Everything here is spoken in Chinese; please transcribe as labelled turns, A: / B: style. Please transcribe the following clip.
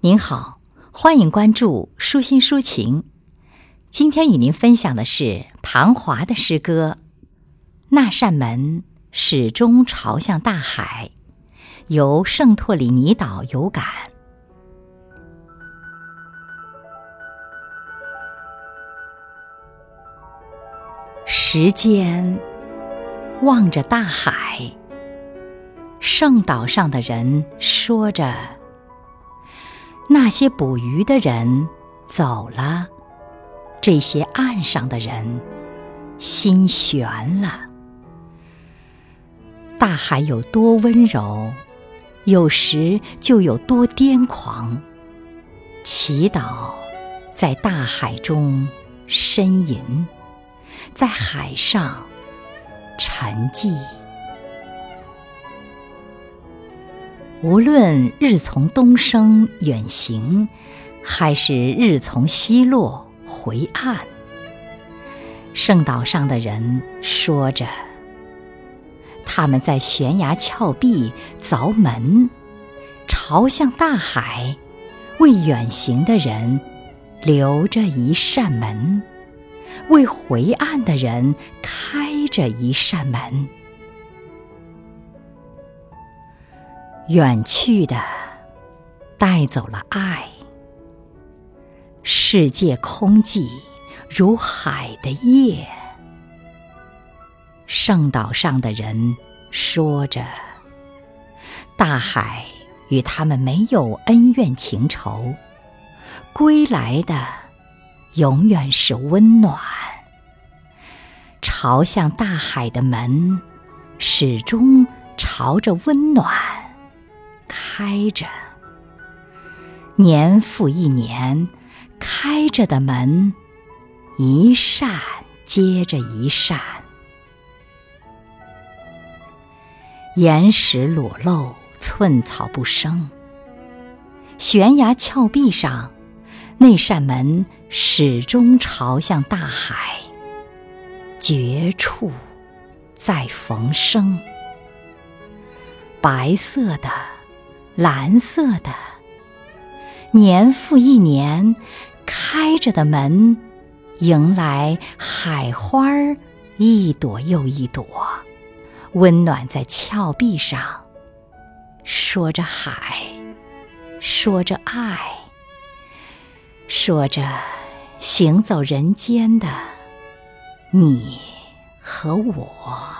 A: 您好，欢迎关注舒心抒情。今天与您分享的是庞华的诗歌《那扇门始终朝向大海》，由圣托里尼岛有感。时间望着大海，圣岛上的人说着。那些捕鱼的人走了，这些岸上的人心悬了。大海有多温柔，有时就有多癫狂。祈祷在大海中呻吟，在海上沉寂。无论日从东升远行，还是日从西落回岸，圣岛上的人说着，他们在悬崖峭壁凿门，朝向大海，为远行的人留着一扇门，为回岸的人开着一扇门。远去的带走了爱，世界空寂如海的夜。圣岛上的人说着，大海与他们没有恩怨情仇，归来的永远是温暖。朝向大海的门，始终朝着温暖。开着，年复一年，开着的门，一扇接着一扇。岩石裸露，寸草不生。悬崖峭壁上，那扇门始终朝向大海。绝处再逢生，白色的。蓝色的，年复一年，开着的门，迎来海花儿一朵又一朵，温暖在峭壁上，说着海，说着爱，说着行走人间的你和我。